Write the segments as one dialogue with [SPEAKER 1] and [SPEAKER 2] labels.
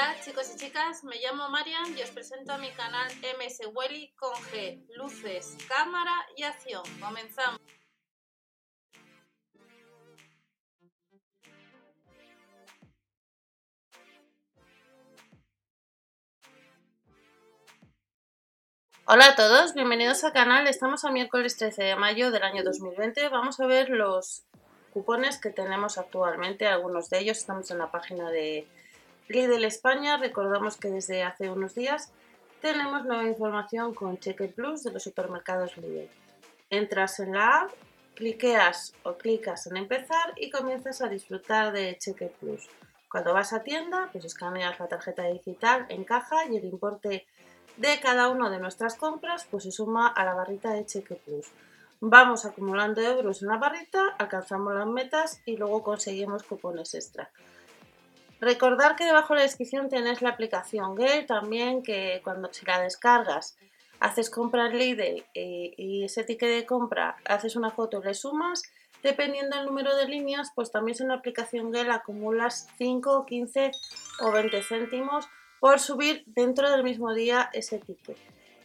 [SPEAKER 1] Hola chicos y chicas, me llamo Marian y os presento a mi canal MS Welly con G, luces, cámara y acción. Comenzamos. Hola a todos, bienvenidos al canal. Estamos a miércoles 13 de mayo del año 2020. Vamos a ver los cupones que tenemos actualmente. Algunos de ellos estamos en la página de Lidl España. Recordamos que desde hace unos días tenemos nueva información con Cheque Plus de los supermercados Lidl. Entras en la app, cliqueas o clicas en empezar y comienzas a disfrutar de Cheque Plus. Cuando vas a tienda, pues escaneas la tarjeta digital en caja y el importe de cada una de nuestras compras pues se suma a la barrita de Cheque Plus. Vamos acumulando euros en la barrita, alcanzamos las metas y luego conseguimos cupones extra. Recordar que debajo de la descripción tenéis la aplicación Gale también que cuando la descargas haces compra Lidl y, y ese ticket de compra haces una foto y le sumas dependiendo del número de líneas pues también en la aplicación Gale acumulas 5, 15 o 20 céntimos por subir dentro del mismo día ese ticket.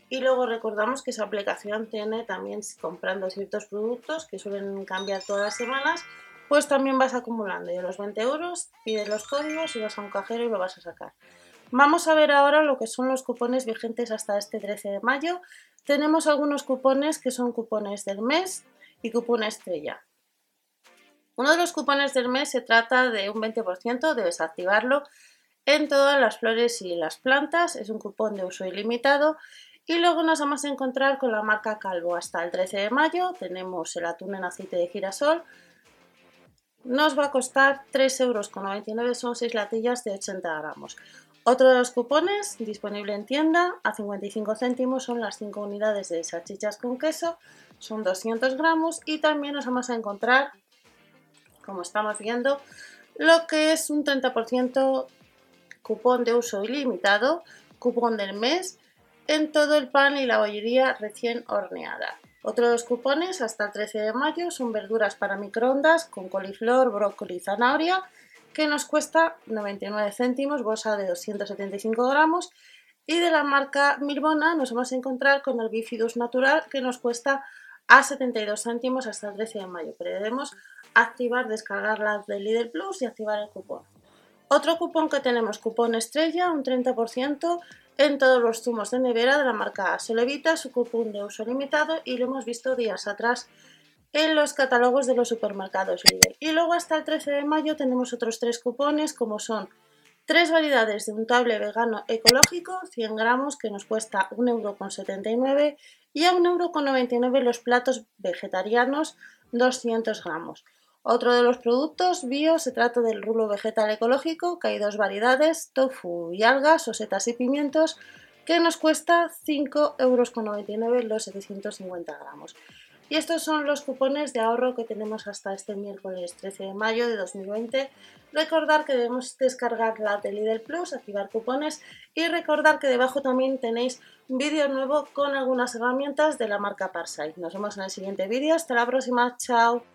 [SPEAKER 1] Y luego recordamos que esa aplicación tiene también, comprando ciertos productos que suelen cambiar todas las semanas, pues también vas acumulando. A los 20 euros pides los códigos y vas a un cajero y lo vas a sacar. Vamos a ver ahora lo que son los cupones vigentes hasta este 13 de mayo. Tenemos algunos cupones que son cupones del mes y cupón estrella. Uno de los cupones del mes se trata de un 20%, debes activarlo en todas las flores y las plantas. Es un cupón de uso ilimitado. Y luego nos vamos a encontrar con la marca Calvo. Hasta el 13 de mayo tenemos el atún en aceite de girasol. Nos va a costar 3,99 euros, son 6 latillas de 80 gramos. Otro de los cupones disponible en tienda a 55 céntimos son las 5 unidades de salchichas con queso, son 200 gramos y también nos vamos a encontrar, como estamos viendo, lo que es un 30% cupón de uso ilimitado, cupón del mes, en todo el pan y la bollería recién horneada. Otro de los cupones hasta el 13 de mayo son verduras para microondas con coliflor, brócoli y zanahoria, que nos cuesta 99 céntimos, bolsa de 275 gramos. Y de la marca Mirbona nos vamos a encontrar con el Bifidus Natural, que nos cuesta a 72 céntimos hasta el 13 de mayo. Pero debemos activar, descargar la de Lidl Plus y activar el cupón. Otro cupón que tenemos, cupón estrella, un 30% en todos los zumos de nevera de la marca Solevita, su cupón de uso limitado y lo hemos visto días atrás en los catálogos de los supermercados Lidl. Y luego hasta el 13 de mayo tenemos otros tres cupones como son tres variedades de un table vegano ecológico, 100 gramos, que nos cuesta 1,79€ y a 1,99€ los platos vegetarianos, 200 gramos. Otro de los productos bio se trata del rulo vegetal ecológico, que hay dos variedades, tofu y algas o setas y pimientos, que nos cuesta 5,99 euros los 750 gramos. Y estos son los cupones de ahorro que tenemos hasta este miércoles 13 de mayo de 2020. Recordar que debemos descargar la de Lidl Plus, activar cupones y recordar que debajo también tenéis un vídeo nuevo con algunas herramientas de la marca Parsai. Nos vemos en el siguiente vídeo. Hasta la próxima. Chao.